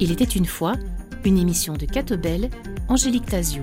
Il était une fois une émission de Catobel, Angélique Tazio.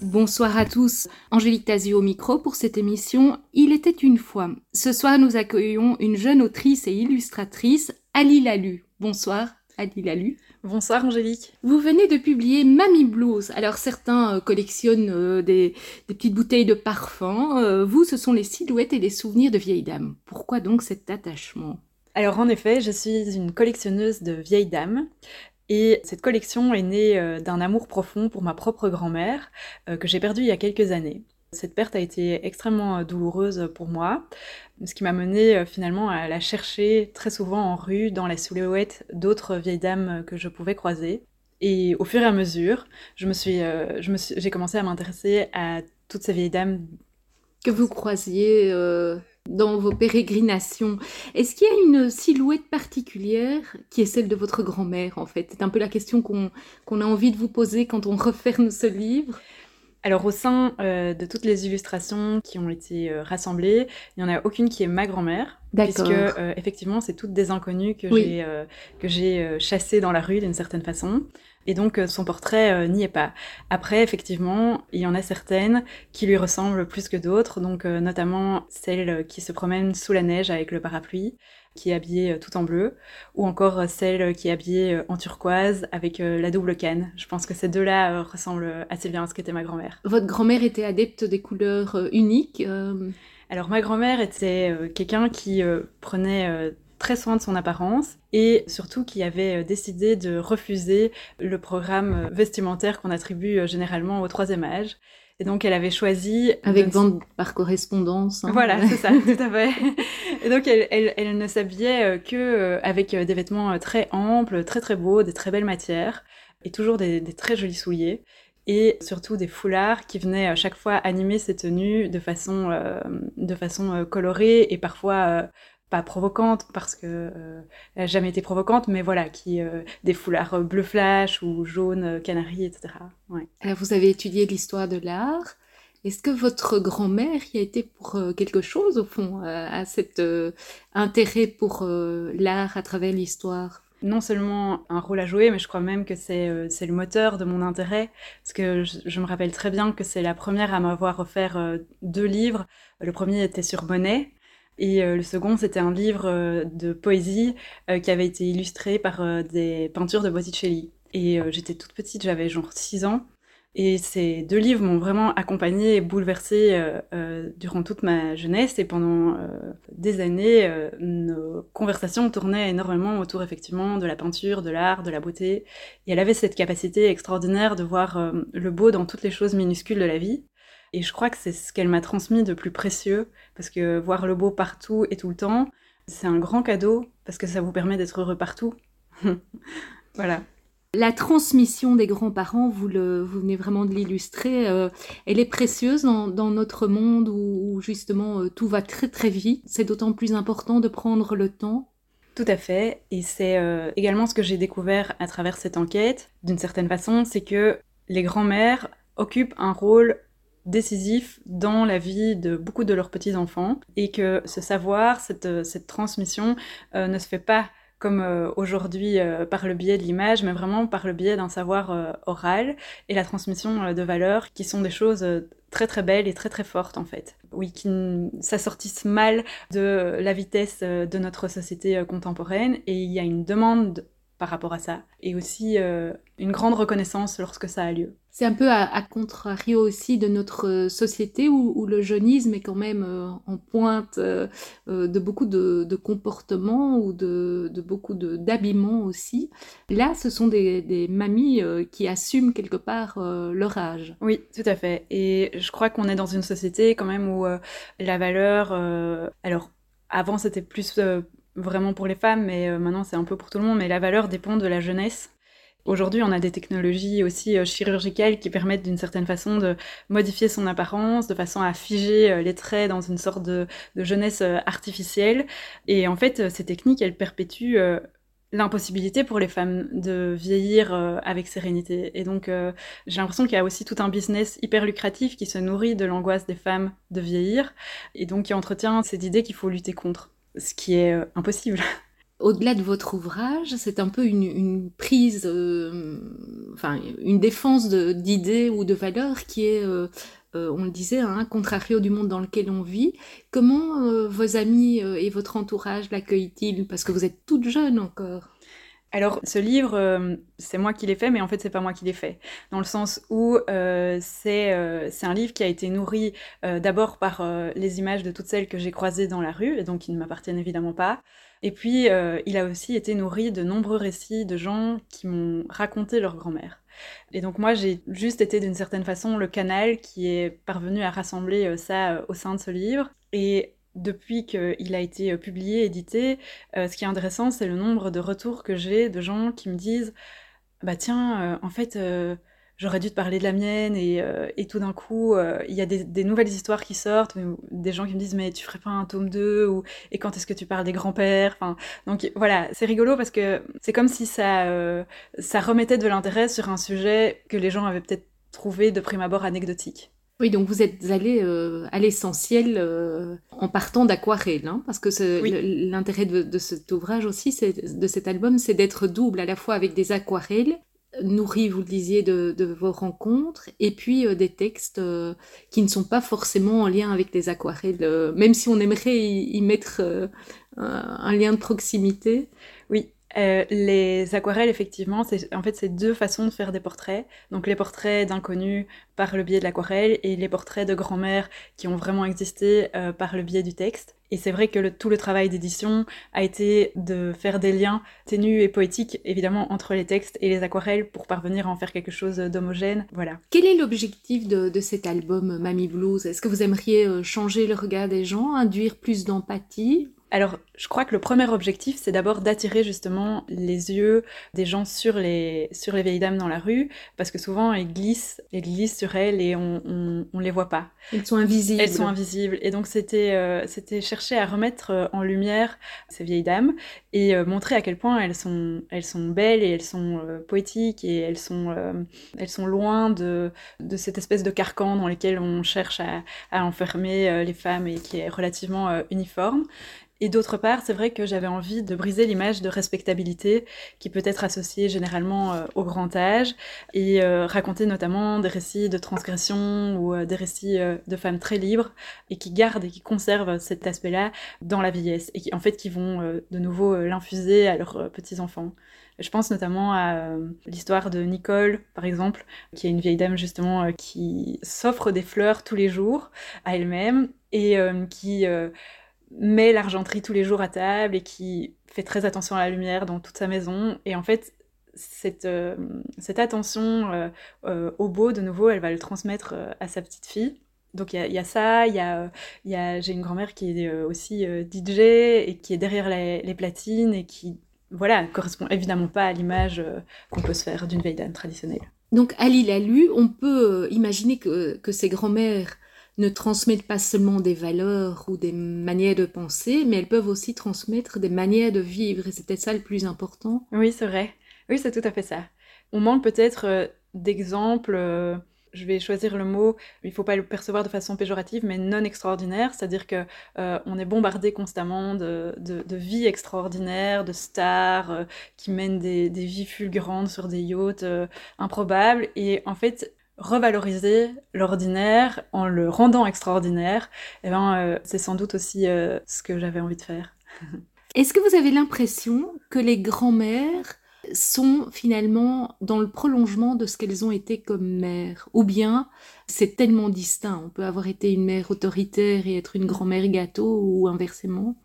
Bonsoir à tous, Angélique Tazio au micro pour cette émission Il était une fois. Ce soir, nous accueillons une jeune autrice et illustratrice, Ali Lalu. Bonsoir, Ali Lalu. Bonsoir Angélique. Vous venez de publier Mamie Blues. Alors certains euh, collectionnent euh, des, petites bouteilles de parfum. Euh, vous, ce sont les silhouettes et les souvenirs de vieilles dames. Pourquoi donc cet attachement? Alors en effet, je suis une collectionneuse de vieilles dames. Et cette collection est née d'un amour profond pour ma propre grand-mère, que j'ai perdue il y a quelques années. Cette perte a été extrêmement douloureuse pour moi ce qui m'a mené euh, finalement à la chercher très souvent en rue, dans la silhouette d'autres vieilles dames que je pouvais croiser. Et au fur et à mesure, je me suis, euh, j'ai commencé à m'intéresser à toutes ces vieilles dames que vous croisiez euh, dans vos pérégrinations. Est-ce qu'il y a une silhouette particulière qui est celle de votre grand-mère en fait? C'est un peu la question qu'on a envie de vous poser quand on referme ce livre. Alors au sein euh, de toutes les illustrations qui ont été euh, rassemblées, il n'y en a aucune qui est ma grand-mère, puisque euh, effectivement c'est toutes des inconnues que j'ai que j'ai chassées dans la rue d'une certaine façon. Et donc son portrait n'y est pas. Après, effectivement, il y en a certaines qui lui ressemblent plus que d'autres, donc notamment celle qui se promène sous la neige avec le parapluie qui est habillée euh, tout en bleu, ou encore euh, celle qui est habillée euh, en turquoise avec la double canne. Je pense que ces deux-là ressemblent assez bien à ce qu'était ma grand-mère. Votre grand-mère était adepte des couleurs uniques Alors ma grand-mère était quelqu'un qui prenait très soin de son apparence et surtout qui avait décidé de refuser le programme vestimentaire qu'on attribue généralement au troisième âge. Et donc, elle avait choisi... Avec vente par correspondance. Hein. Voilà, c'est ça, tout à fait. Et donc, elle, elle, elle ne s'habillait euh, que euh, avec euh, des vêtements très amples, très très beaux, des très belles matières, et toujours des, des très jolis souliers. Et surtout des foulards qui venaient à chaque fois animer ses tenues de façon, de façon colorée et parfois pas provocante parce que euh, elle n'a jamais été provocante, mais voilà, qui euh, des foulards bleu flash ou jaune canari, etc. Alors vous avez étudié l'histoire de l'art. Est-ce que votre grand-mère y a été pour euh, quelque chose au fond, à cet intérêt pour l'art à travers l'histoire? Non seulement un rôle à jouer, mais je crois même que c'est le moteur de mon intérêt, parce que je, je me rappelle très bien que c'est la première à m'avoir offert deux livres. Le premier était sur Monet, et euh, le second, c'était un livre euh, de poésie euh, qui avait été illustré par des peintures de Botticelli. Et j'étais toute petite, j'avais genre 6 ans. Et ces deux livres m'ont vraiment accompagnée et bouleversée durant toute ma jeunesse. Et pendant des années, nos conversations tournaient énormément autour effectivement de la peinture, de l'art, de la beauté. Et elle avait cette capacité extraordinaire de voir le beau dans toutes les choses minuscules de la vie. Et je crois que c'est ce qu'elle m'a transmis de plus précieux, parce que voir le beau partout et tout le temps, c'est un grand cadeau, parce que ça vous permet d'être heureux partout. voilà. La transmission des grands-parents, vous, venez vraiment de l'illustrer, euh, elle est précieuse dans, notre monde où, justement euh, tout va très très vite. C'est d'autant plus important de prendre le temps. Tout à fait, et c'est euh, également ce que j'ai découvert à travers cette enquête, d'une certaine façon, c'est que les grands-mères occupent un rôle décisif dans la vie de beaucoup de leurs petits-enfants et que ce savoir, cette, cette transmission euh, ne se fait pas comme euh, aujourd'hui euh, par le biais de l'image, mais vraiment par le biais d'un savoir oral et la transmission de valeurs qui sont des choses très très belles et très très fortes en fait. Oui, qui s'assortissent mal de la vitesse de notre société contemporaine et il y a une demande par rapport à ça et aussi une grande reconnaissance lorsque ça a lieu. C'est un peu à, contrario aussi de notre euh, société où, le jeunisme est quand même euh, en pointe euh, de beaucoup de, comportements ou de, beaucoup d'habillements aussi. Là, ce sont des, mamies qui assument quelque part leur âge. Oui, tout à fait. Et je crois qu'on est dans une société quand même où la valeur... alors, avant, c'était plus vraiment pour les femmes, mais maintenant c'est un peu pour tout le monde, mais la valeur dépend de la jeunesse Aujourd'hui, on a des technologies aussi euh, chirurgicales qui permettent d'une certaine façon de modifier son apparence, de façon à figer euh, les traits dans une sorte de, jeunesse euh, artificielle. Et en fait, ces techniques, elles perpétuent l'impossibilité pour les femmes de vieillir avec sérénité. Et donc, j'ai l'impression qu'il y a aussi tout un business hyper lucratif qui se nourrit de l'angoisse des femmes de vieillir, et donc qui entretient cette idée qu'il faut lutter contre, ce qui est impossible. Au-delà de votre ouvrage, c'est un peu une, prise, enfin une défense d'idées ou de valeurs qui est on le disait, un contrario du monde dans lequel on vit. Comment vos amis et votre entourage l'accueillent-ils? Parce que vous êtes toute jeune encore. Alors, ce livre, euh, c'est moi qui l'ai fait, mais en fait, c'est pas moi qui l'ai fait. Dans le sens où euh, euh, c'est un livre qui a été nourri d'abord par les images de toutes celles que j'ai croisées dans la rue, et donc qui ne m'appartiennent évidemment pas. Et puis, il a aussi été nourri de nombreux récits de gens qui m'ont raconté leur grand-mère. Et donc moi, j'ai juste été d'une certaine façon le canal qui est parvenu à rassembler ça au sein de ce livre. Et depuis qu'il a été euh, publié, édité, euh, ce qui est intéressant, c'est le nombre de retours que j'ai de gens qui me disent Bah tiens, euh, en fait, j'aurais dû te parler de la mienne, et, et tout d'un coup, il y a des, nouvelles histoires qui sortent, des gens qui me disent Mais tu ferais pas un tome 2 ou, Et quand est-ce que tu parles des grands-pères? Donc voilà, c'est rigolo parce que c'est comme si ça, ça remettait de l'intérêt sur un sujet que les gens avaient peut-être trouvé de prime abord anecdotique. Oui, donc vous êtes allé euh, à l'essentiel euh, en partant d'aquarelle, hein, parce que l'intérêt de, cet ouvrage aussi, de cet album, c'est d'être double, à la fois avec des aquarelles, nourries, vous le disiez, de, vos rencontres, et puis euh, des textes qui ne sont pas forcément en lien avec les aquarelles, même si on aimerait y mettre un lien de proximité. Euh, les aquarelles, effectivement, c'est en fait c'est deux façons de faire des portraits. Donc les portraits d'inconnus par le biais de l'aquarelle et les portraits de grand-mère qui ont vraiment existé euh, par le biais du texte. Et c'est vrai que tout le travail d'édition a été de faire des liens ténus et poétiques, évidemment, entre les textes et les aquarelles pour parvenir à en faire quelque chose d'homogène. Voilà. Quel est l'objectif de, de, cet album Mamie Blues? Est-ce que vous aimeriez euh, changer le regard des gens, induire plus d'empathie? Alors, je crois que le premier objectif, c'est d'abord d'attirer justement les yeux des gens sur les, sur les vieilles dames dans la rue, parce que souvent elles glissent, elles glissent sur elles et on, on, les voit pas. Elles sont invisibles. Elles sont invisibles. Et donc c'était euh, c'était chercher à remettre euh, en lumière ces vieilles dames et euh, montrer à quel point elles sont, elles sont belles et elles sont poétiques et elles sont, elles sont loin de, de cette espèce de carcan dans lequel on cherche à, à enfermer les femmes et qui est relativement uniforme. Et d'autre part, c'est vrai que j'avais envie de briser l'image de respectabilité qui peut être associée généralement euh, au grand âge et euh, raconter notamment des récits de transgression ou euh, des récits de femmes très libres et qui gardent et qui conservent cet aspect-là dans la vieillesse et qui en fait qui vont de nouveau l'infuser à leurs petits-enfants. Je pense notamment à l'histoire de Nicole, par exemple, qui est une vieille dame justement qui s'offre des fleurs tous les jours à elle-même et qui met l'argenterie tous les jours à table et qui fait très attention à la lumière dans toute sa maison. Et en fait, cette, euh, cette attention euh, euh, au beau, de nouveau, elle va le transmettre à sa petite fille. Donc il y, a ça, y a, y a, j'ai une grand-mère qui est aussi DJ et qui est derrière les, platines et qui, voilà, correspond évidemment pas à l'image qu'on peut se faire d'une veille traditionnelle. Donc Ali l'a lu, on peut imaginer que, que ces grand-mères ne transmettent pas seulement des valeurs ou des manières de penser, mais elles peuvent aussi transmettre des manières de vivre. Et c'était ça le plus important. Oui, c'est vrai. Oui, c'est tout à fait ça. On manque peut-être euh, d'exemples, euh, je vais choisir le mot, il ne faut pas le percevoir de façon péjorative, mais non extraordinaire, c'est-à-dire que euh, on est bombardé constamment de, de, vies extraordinaires, de stars qui mènent des, des, vies fulgurantes sur des yachts improbables, et en fait, revaloriser l'ordinaire en le rendant extraordinaire, et eh ben, euh, c'est sans doute aussi euh, ce que j'avais envie de faire. Est-ce que vous avez l'impression que les grands-mères sont finalement dans le prolongement de ce qu'elles ont été comme mères? Ou bien c'est tellement distinct On peut avoir été une mère autoritaire et être une grand-mère gâteau ou inversement?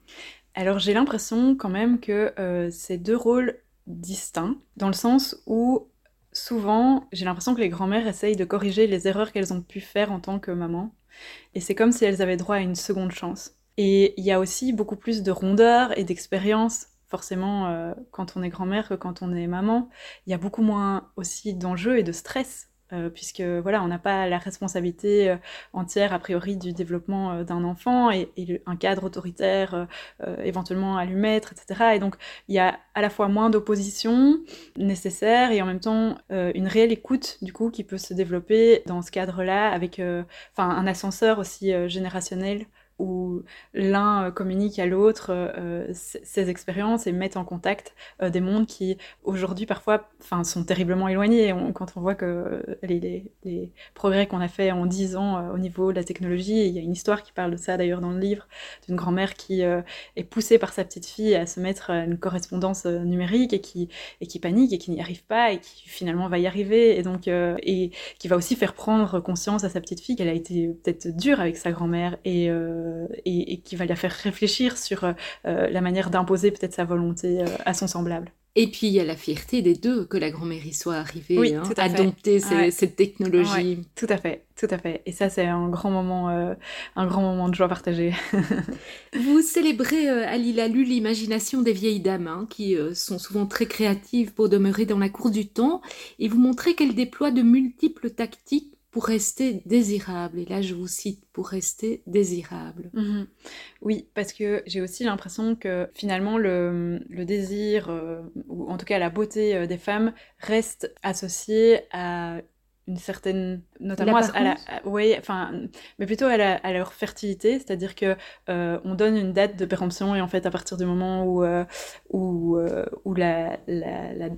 Alors j'ai l'impression quand même que euh, c'est deux rôles distincts, dans le sens où souvent, j'ai l'impression que les grand-mères essayent de corriger les erreurs qu'elles ont pu faire en tant que maman. Et c'est comme si elles avaient droit à une seconde chance. Et il y a aussi beaucoup plus de rondeur et d'expérience, forcément, euh, quand on est grand-mère que quand on est maman. Il y a beaucoup moins aussi d'enjeux et de stress euh, puisque voilà, on n'a pas la responsabilité euh, entière a priori du développement euh, d'un enfant et, un cadre autoritaire éventuellement à lui mettre, etc. Et donc il y a à la fois moins d'opposition nécessaire et en même temps une réelle écoute du coup qui peut se développer dans ce cadre-là avec un ascenseur aussi générationnel où l'un euh, communique à l'autre euh, ses expériences et met en contact euh, des mondes qui aujourd'hui parfois sont terriblement éloignés. quand on voit que les, progrès qu'on a fait en 10 ans au niveau de la technologie, il y a une histoire qui parle de ça d'ailleurs dans le livre, d'une grand-mère qui est poussée par sa petite fille à se mettre à une correspondance numérique et qui, et qui panique et qui n'y arrive pas et qui finalement va y arriver et donc et qui va aussi faire prendre conscience à sa petite fille qu'elle a été peut-être dure avec sa grand-mère et euh, et, qui va la faire réfléchir sur euh, la manière d'imposer peut-être sa volonté euh, à son semblable. Et puis il y a la fierté des deux que la grand-mère y soit arrivée hein, à, dompter cette technologie. tout à fait, tout à fait. Et ça c'est un grand moment, un grand moment de joie partagée. Vous célébrez à Lilalu l'imagination des vieilles dames hein, qui sont souvent très créatives pour demeurer dans la cour du temps et vous montrez qu'elles déploient de multiples tactiques pour rester désirable. Et là, je vous cite, pour rester désirable. Mhm. Oui, parce que j'ai aussi l'impression que finalement, le, désir, euh, ou en tout cas la beauté euh, des femmes, reste associé à une certaine notamment à, la, enfin, mais plutôt à, à leur fertilité, c'est-à-dire que euh, on donne une date de péremption et en fait à partir du moment où euh, où, euh, où la, la,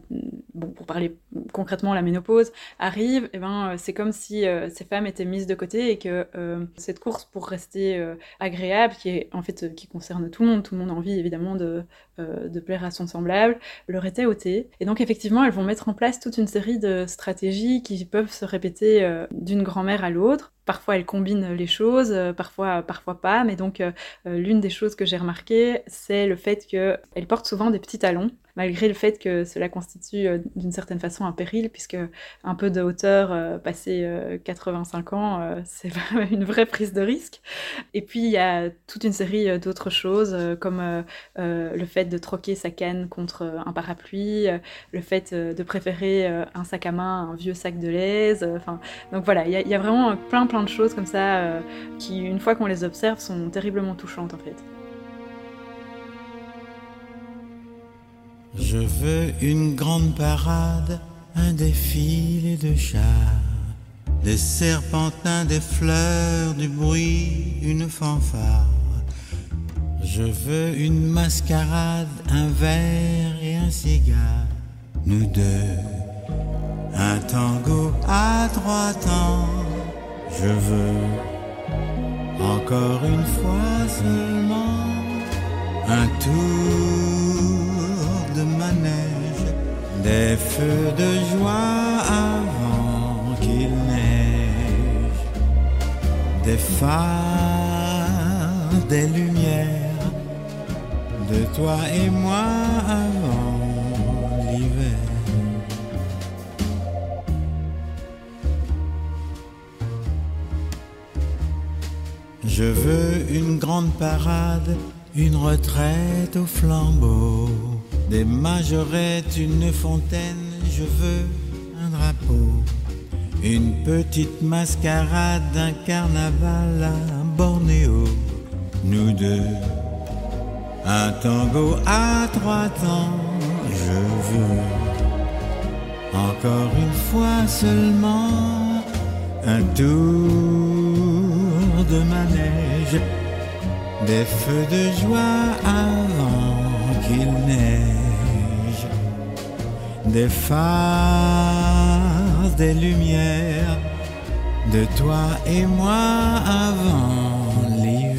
bon pour parler concrètement la ménopause arrive, et eh ben c'est comme si ces femmes étaient mises de côté et que cette course pour rester agréable, qui est en fait qui concerne tout le monde, tout le monde a envie évidemment de de plaire à son semblable, leur était ôtée. Et donc effectivement, elles vont mettre en place toute une série de stratégies qui peuvent se répéter d'une grand-mère à l'autre. Parfois, elles combinent les choses, euh, parfois, parfois pas. Mais donc, euh, euh, l'une des choses que j'ai remarqué, c'est le fait qu'elles portent souvent des petits talons malgré le fait que cela constitue euh, d'une certaine façon un péril, puisque un peu de hauteur euh, passé 85 euh, ans, c'est une vraie prise de risque. Et puis il y a toute une série d'autres choses, comme le fait de troquer sa canne contre un parapluie, le fait de préférer un sac à main à un vieux sac de l'aise. Donc voilà, il y, y, a vraiment plein plein de choses comme ça qui, une fois qu'on les observe, sont terriblement touchantes en fait. Je veux une grande parade, un défilé de chars, des serpentins, des fleurs, du bruit, une fanfare. Je veux une mascarade, un verre et un cigare, nous deux. Un tango à trois temps, je veux encore une fois seulement un tour de manège, des feux de joie avant qu'il neige, des phares, des lumières, de toi et moi avant l'hiver. Je veux une grande parade, une retraite au flambeau des majorettes, une fontaine, je veux un drapeau, une petite mascarade, un carnaval à Bornéo, nous deux, un tango à trois temps, je veux encore une fois seulement un tour de manège, des feux de joie avant qu'il neige des phares, des lumières, de toi et moi avant l'hiver.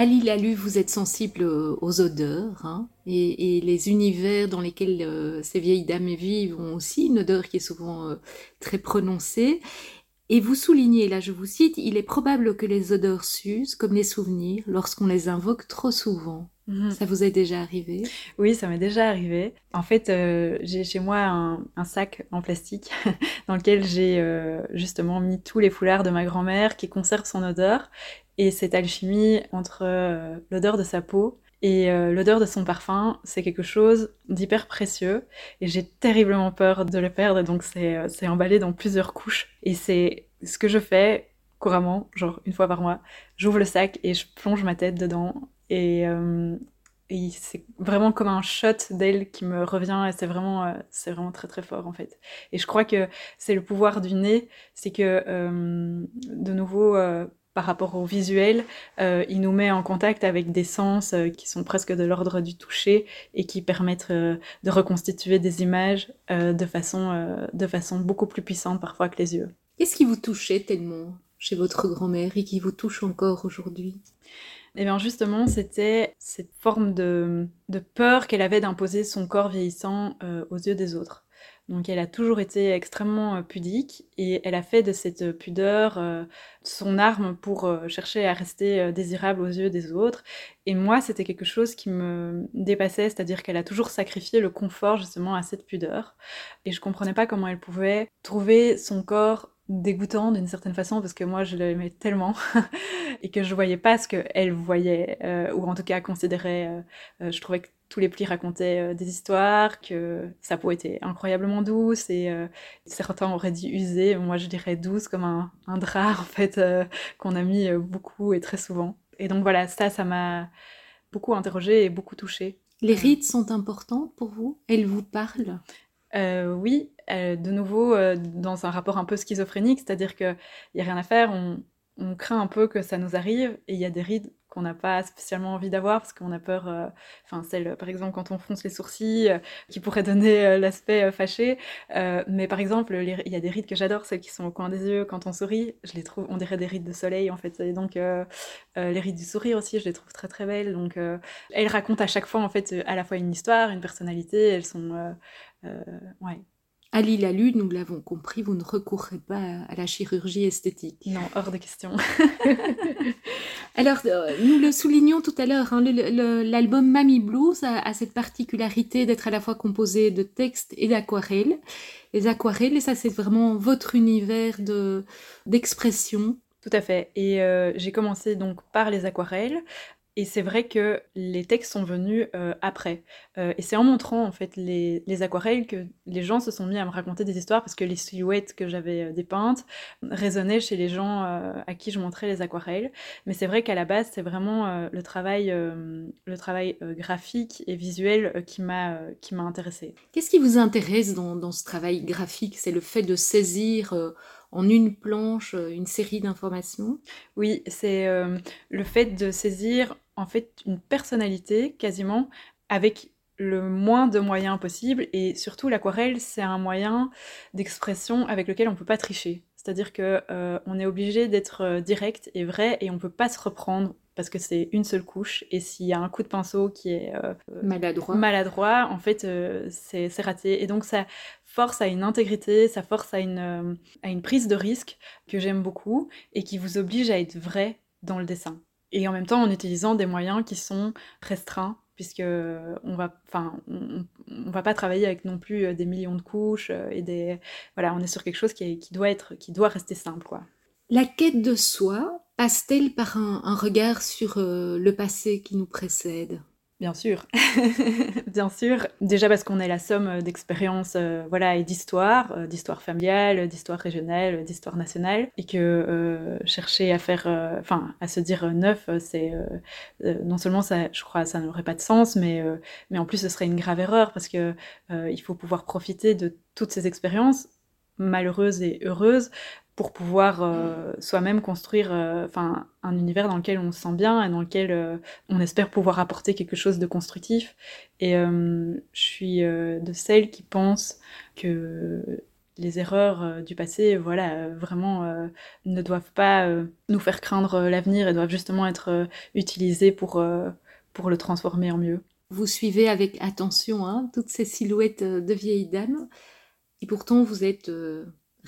Ali Lalu, vous êtes sensible aux odeurs hein, et, et les univers dans lesquels euh, ces vieilles dames vivent ont aussi une odeur qui est souvent euh, très prononcée. Et vous soulignez, là je vous cite, il est probable que les odeurs s'usent comme les souvenirs lorsqu'on les invoque trop souvent. Mhm. Ça vous est déjà arrivé? Oui, ça m'est déjà arrivé. En fait, euh, j'ai chez moi un, un sac en plastique dans lequel j'ai euh, justement mis tous les foulards de ma grand-mère qui conservent son odeur. Et cette alchimie entre euh, l'odeur de sa peau et euh, l'odeur de son parfum, c'est quelque chose d'hyper précieux. Et j'ai terriblement peur de le perdre, donc c'est euh, c'est emballé dans plusieurs couches. Et c'est ce que je fais couramment, genre une fois par mois. J'ouvre le sac et je plonge ma tête dedans. Et, c'est vraiment comme un shot d'aile qui me revient et c'est vraiment, c'est vraiment très très fort en fait. Et je crois que c'est le pouvoir du nez, c'est que de nouveau par rapport au visuel, euh, il nous met en contact avec des sens euh, qui sont presque de l'ordre du toucher et qui permettent euh, de reconstituer des images de, façon, de façon beaucoup plus puissante parfois que les yeux. Qu'est-ce qui vous touchait tellement chez votre grand-mère et qui vous touche encore aujourd'hui? Et bien justement, c'était cette forme de, de peur qu'elle avait d'imposer son corps vieillissant aux yeux des autres. Donc elle a toujours été extrêmement euh, pudique et elle a fait de cette pudeur euh, son arme pour euh, chercher à rester désirable aux yeux des autres. Et moi, c'était quelque chose qui me dépassait, c'est-à-dire qu'elle a toujours sacrifié le confort justement à cette pudeur. Et je comprenais pas comment elle pouvait trouver son corps dégoûtant d'une certaine façon parce que moi je l'aimais tellement et que je voyais pas ce qu'elle voyait ou en tout cas considérait je trouvais que tous les plis racontaient euh, des histoires que sa peau était incroyablement douce et euh, certains auraient dit usée. Moi je dirais douce comme un, un drap en fait euh, qu'on a mis beaucoup et très souvent. Et donc voilà ça ça m'a beaucoup interrogée et beaucoup touchée. Les rites sont importantes pour vous? Elles vous parlent? Euh, oui, de nouveau dans un rapport un peu schizophrénique, c'est-à-dire qu'il n'y a rien à faire, on, on craint un peu que ça nous arrive, et il y a des rides qu'on n'a pas spécialement envie d'avoir, parce qu'on a peur, euh, enfin celle par exemple quand on fronce les sourcils, euh, qui pourrait donner euh, l'aspect euh, fâché, Euh, mais par exemple il y a des rides que j'adore, celles qui sont au coin des yeux quand on sourit, je les trouve, on dirait des rides de soleil en fait, et donc euh, euh, les rides du sourire aussi, je les trouve très très belles, donc euh, elles racontent à chaque fois en fait euh, à la fois une histoire, une personnalité, elles sont... euh, euh, ouais. Ali Lalu, nous l'avons compris, vous ne recourrez pas à la chirurgie esthétique. Non, hors de question. Alors, euh, nous le soulignions tout à l'heure, hein, l'album Mamie Blues a, a cette particularité d'être à la fois composé de textes et d'aquarelles. Les aquarelles, et ça c'est vraiment votre univers de d'expression. Tout à fait. Et euh, j'ai commencé donc par les aquarelles. Et c'est vrai que les textes sont venus euh, après. Euh, et c'est en montrant en fait les, les aquarelles que les gens se sont mis à me raconter des histoires parce que les silhouettes que j'avais euh, dépeintes résonnaient chez les gens euh, à qui je montrais les aquarelles. Mais c'est vrai qu'à la base, c'est vraiment le travail, le travail graphique et visuel qui m'a qui m'a intéressée. Qu'est-ce qui vous intéresse dans, dans ce travail graphique? C'est le fait de saisir en une planche une série d'informations? Oui, c'est euh, le fait de saisir en fait une personnalité quasiment avec le moins de moyens possible et surtout l'aquarelle c'est un moyen d'expression avec lequel on peut pas tricher. C'est-à-dire que euh, on est obligé d'être euh, direct et vrai et on peut pas se reprendre parce que c'est une seule couche et s'il y a un coup de pinceau qui est euh, maladroit. maladroit, en fait, euh, c'est raté. Et donc, ça force à une intégrité, ça force à une, à une prise de risque que j'aime beaucoup et qui vous oblige à être vrai dans le dessin. Et en même temps, en utilisant des moyens qui sont restreints puisque on va, enfin, on, va pas travailler avec non plus des millions de couches et des, voilà, on est sur quelque chose qui, qui doit être, qui doit rester simple, quoi. La quête de soi passe-t-elle par un, regard sur le passé qui nous précède? Bien sûr, bien sûr. Déjà parce qu'on est la somme d'expériences, euh, voilà, et d'histoires, euh, d'histoire familiale, d'histoire régionale, d'histoire nationale, et que euh, chercher à faire, enfin, à se dire neuf, c'est non seulement ça, je crois, ça n'aurait pas de sens, mais mais en plus ce serait une grave erreur parce que il faut pouvoir profiter de toutes ces expériences malheureuses et heureuses pour pouvoir euh, soi-même construire euh, enfin un univers dans lequel on se sent bien et dans lequel euh, on espère pouvoir apporter quelque chose de constructif. Et je suis de celles qui pensent que les erreurs du passé, voilà, vraiment ne doivent pas nous faire craindre l'avenir et doivent justement être utilisées pour, pour le transformer en mieux. Vous suivez avec attention hein, toutes ces silhouettes de vieilles dames et pourtant vous êtes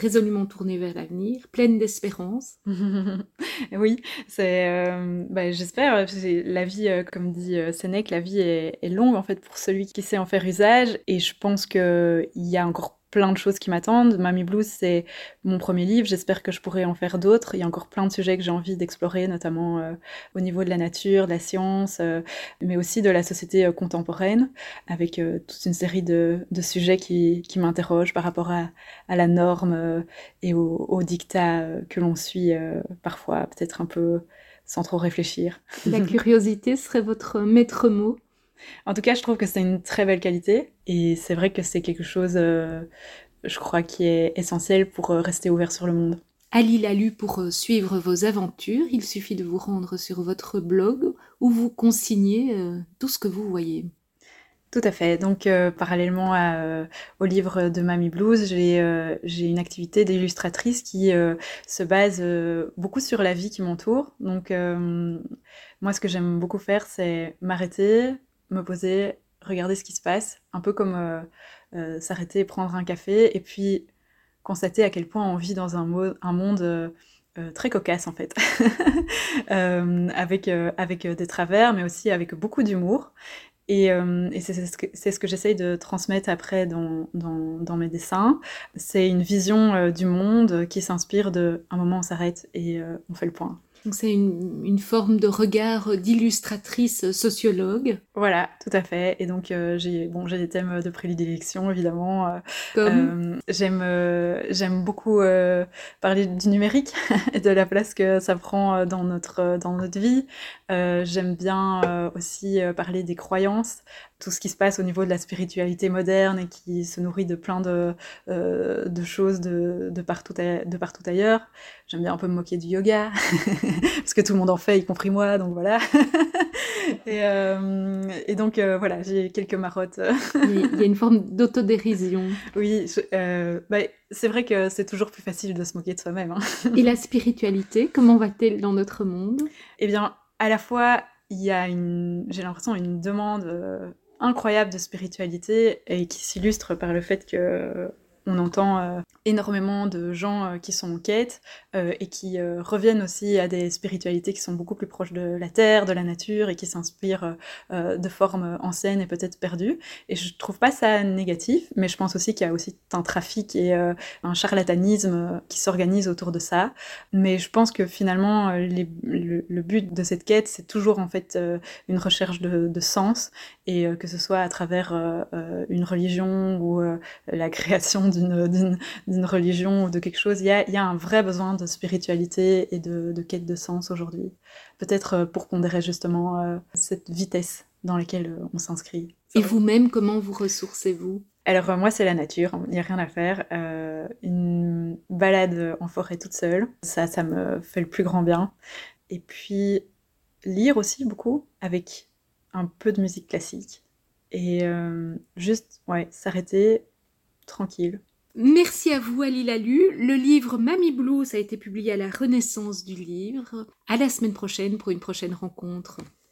résolument tournée vers l'avenir, pleine d'espérance. oui, c'est, euh, bah, j'espère. La vie, euh, comme dit euh, Sénèque, la vie est, longue en fait pour celui qui sait en faire usage. Et je pense qu'il y a encore plein de choses qui m'attendent. Mamie Blues, c'est mon premier livre. J'espère que je pourrai en faire d'autres. Il y a encore plein de sujets que j'ai envie d'explorer, notamment euh, au niveau de la nature, de la science, euh, mais aussi de la société euh, contemporaine, avec toute une série de, sujets qui, m'interrogent par rapport à, à la norme et au, au dictat que l'on suit parfois, peut-être un peu sans trop réfléchir. La curiosité serait votre maître mot en tout cas, je trouve que c'est une très belle qualité et c'est vrai que c'est quelque chose, euh, je crois, qui est essentiel pour euh, rester ouvert sur le monde. Ali l'a lu pour euh, suivre vos aventures. Il suffit de vous rendre sur votre blog où vous consignez tout ce que vous voyez. Tout à fait. Donc, parallèlement au livre de Mamie Blues, j'ai une activité d'illustratrice qui se base beaucoup sur la vie qui m'entoure. Donc, moi, ce que j'aime beaucoup faire, c'est m'arrêter, me poser, regarder ce qui se passe, un peu comme euh, euh, s'arrêter, prendre un café, et puis constater à quel point on vit dans un, monde euh, très cocasse en fait, avec, avec des travers, mais aussi avec beaucoup d'humour. Et, c'est ce que, ce que j'essaye de transmettre après dans, dans, dans mes dessins. C'est une vision du monde qui s'inspire de un moment on s'arrête et on fait le point. Donc c'est une, une, forme de regard d'illustratrice sociologue. Voilà, tout à fait. Et donc euh, j'ai bon j'ai des thèmes de prédilection évidemment. Euh, Comme euh, j'aime j'aime beaucoup parler du numérique et de la place que ça prend dans notre dans notre vie. j'aime bien aussi parler des croyances, tout ce qui se passe au niveau de la spiritualité moderne et qui se nourrit de plein de, euh, de choses de, de, partout de partout ailleurs. J'aime bien un peu me moquer du yoga, parce que tout le monde en fait, y compris moi, donc voilà. et, euh, et, donc euh, voilà, j'ai quelques marottes. Il y a une forme d'autodérision. Oui, bah, c'est vrai que c'est toujours plus facile de se moquer de soi-même. Hein. et la spiritualité, comment va-t-elle dans notre monde? Eh bien, à la fois, il y a une, j'ai l'impression, une demande incroyable de spiritualité et qui s'illustre par le fait que on entend euh, énormément de gens euh, qui sont en quête euh, et qui reviennent aussi à des spiritualités qui sont beaucoup plus proches de la terre, de la nature et qui s'inspirent de formes anciennes et peut-être perdues. Et je trouve pas ça négatif, mais je pense aussi qu'il y a aussi un trafic et un charlatanisme qui s'organise autour de ça. Mais je pense que finalement, le, but de cette quête, c'est toujours en fait une recherche de, de sens et que ce soit à travers une religion ou la création d'une religion ou de quelque chose, il y a, il y a un vrai besoin de spiritualité et de, de quête de sens aujourd'hui. Peut-être euh, pour pondérer justement euh, cette vitesse dans laquelle euh, on s'inscrit. Et vous-même, comment vous ressourcez-vous? Alors moi c'est la nature, il n'y a rien à faire. Euh, une balade en forêt toute seule, ça, ça me fait le plus grand bien. Et puis lire aussi beaucoup avec un peu de musique classique. Et euh, juste, ouais, s'arrêter tranquille, Merci à vous, Ali Lalu. Le livre Mamie Blues a été publié à la Renaissance du livre. À la semaine prochaine pour une prochaine rencontre.